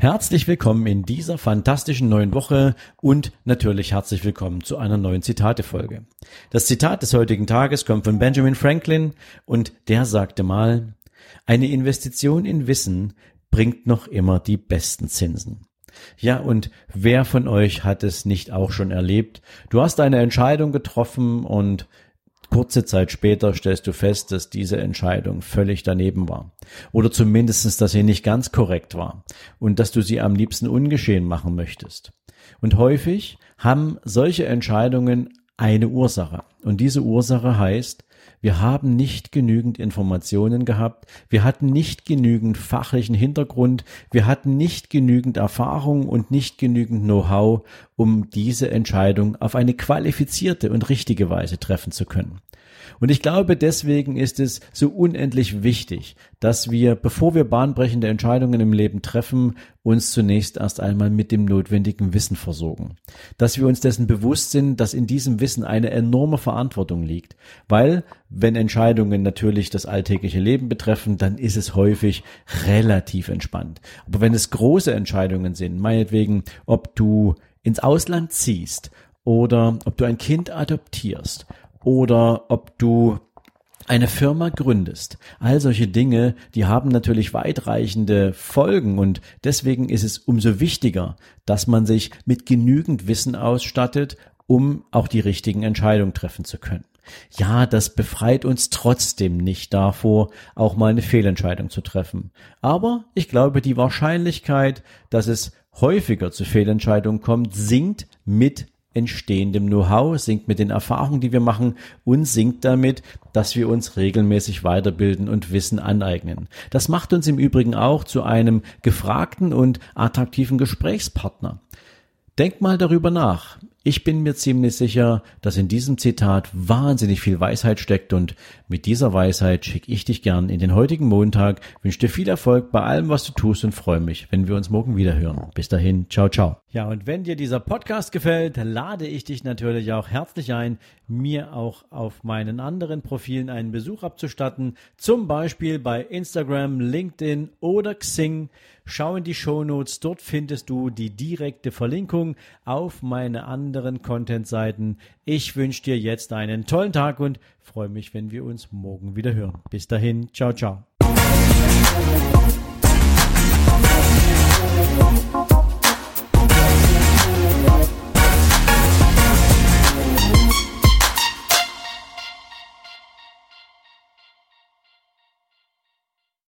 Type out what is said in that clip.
Herzlich willkommen in dieser fantastischen neuen Woche und natürlich herzlich willkommen zu einer neuen Zitatefolge. Das Zitat des heutigen Tages kommt von Benjamin Franklin und der sagte mal, eine Investition in Wissen bringt noch immer die besten Zinsen. Ja, und wer von euch hat es nicht auch schon erlebt? Du hast eine Entscheidung getroffen und Kurze Zeit später stellst du fest, dass diese Entscheidung völlig daneben war. Oder zumindestens, dass sie nicht ganz korrekt war und dass du sie am liebsten ungeschehen machen möchtest. Und häufig haben solche Entscheidungen eine Ursache. Und diese Ursache heißt, wir haben nicht genügend Informationen gehabt, wir hatten nicht genügend fachlichen Hintergrund, wir hatten nicht genügend Erfahrung und nicht genügend Know-how, um diese Entscheidung auf eine qualifizierte und richtige Weise treffen zu können. Und ich glaube, deswegen ist es so unendlich wichtig, dass wir, bevor wir bahnbrechende Entscheidungen im Leben treffen, uns zunächst erst einmal mit dem notwendigen Wissen versorgen. Dass wir uns dessen bewusst sind, dass in diesem Wissen eine enorme Verantwortung liegt. Weil, wenn Entscheidungen natürlich das alltägliche Leben betreffen, dann ist es häufig relativ entspannt. Aber wenn es große Entscheidungen sind, meinetwegen, ob du ins Ausland ziehst oder ob du ein Kind adoptierst oder ob du eine Firma gründest. All solche Dinge, die haben natürlich weitreichende Folgen und deswegen ist es umso wichtiger, dass man sich mit genügend Wissen ausstattet, um auch die richtigen Entscheidungen treffen zu können. Ja, das befreit uns trotzdem nicht davor, auch mal eine Fehlentscheidung zu treffen. Aber ich glaube, die Wahrscheinlichkeit, dass es häufiger zu Fehlentscheidungen kommt, sinkt mit entstehendem Know-how, sinkt mit den Erfahrungen, die wir machen und sinkt damit, dass wir uns regelmäßig weiterbilden und Wissen aneignen. Das macht uns im Übrigen auch zu einem gefragten und attraktiven Gesprächspartner. Denk mal darüber nach. Ich bin mir ziemlich sicher, dass in diesem Zitat wahnsinnig viel Weisheit steckt und mit dieser Weisheit schicke ich dich gern in den heutigen Montag, wünsche dir viel Erfolg bei allem, was du tust und freue mich, wenn wir uns morgen wieder hören. Bis dahin, ciao, ciao. Ja, und wenn dir dieser Podcast gefällt, lade ich dich natürlich auch herzlich ein, mir auch auf meinen anderen Profilen einen Besuch abzustatten, zum Beispiel bei Instagram, LinkedIn oder Xing. Schau in die Show Notes, dort findest du die direkte Verlinkung auf meine anderen Content-Seiten. Ich wünsche dir jetzt einen tollen Tag und freue mich, wenn wir uns morgen wieder hören. Bis dahin, ciao, ciao.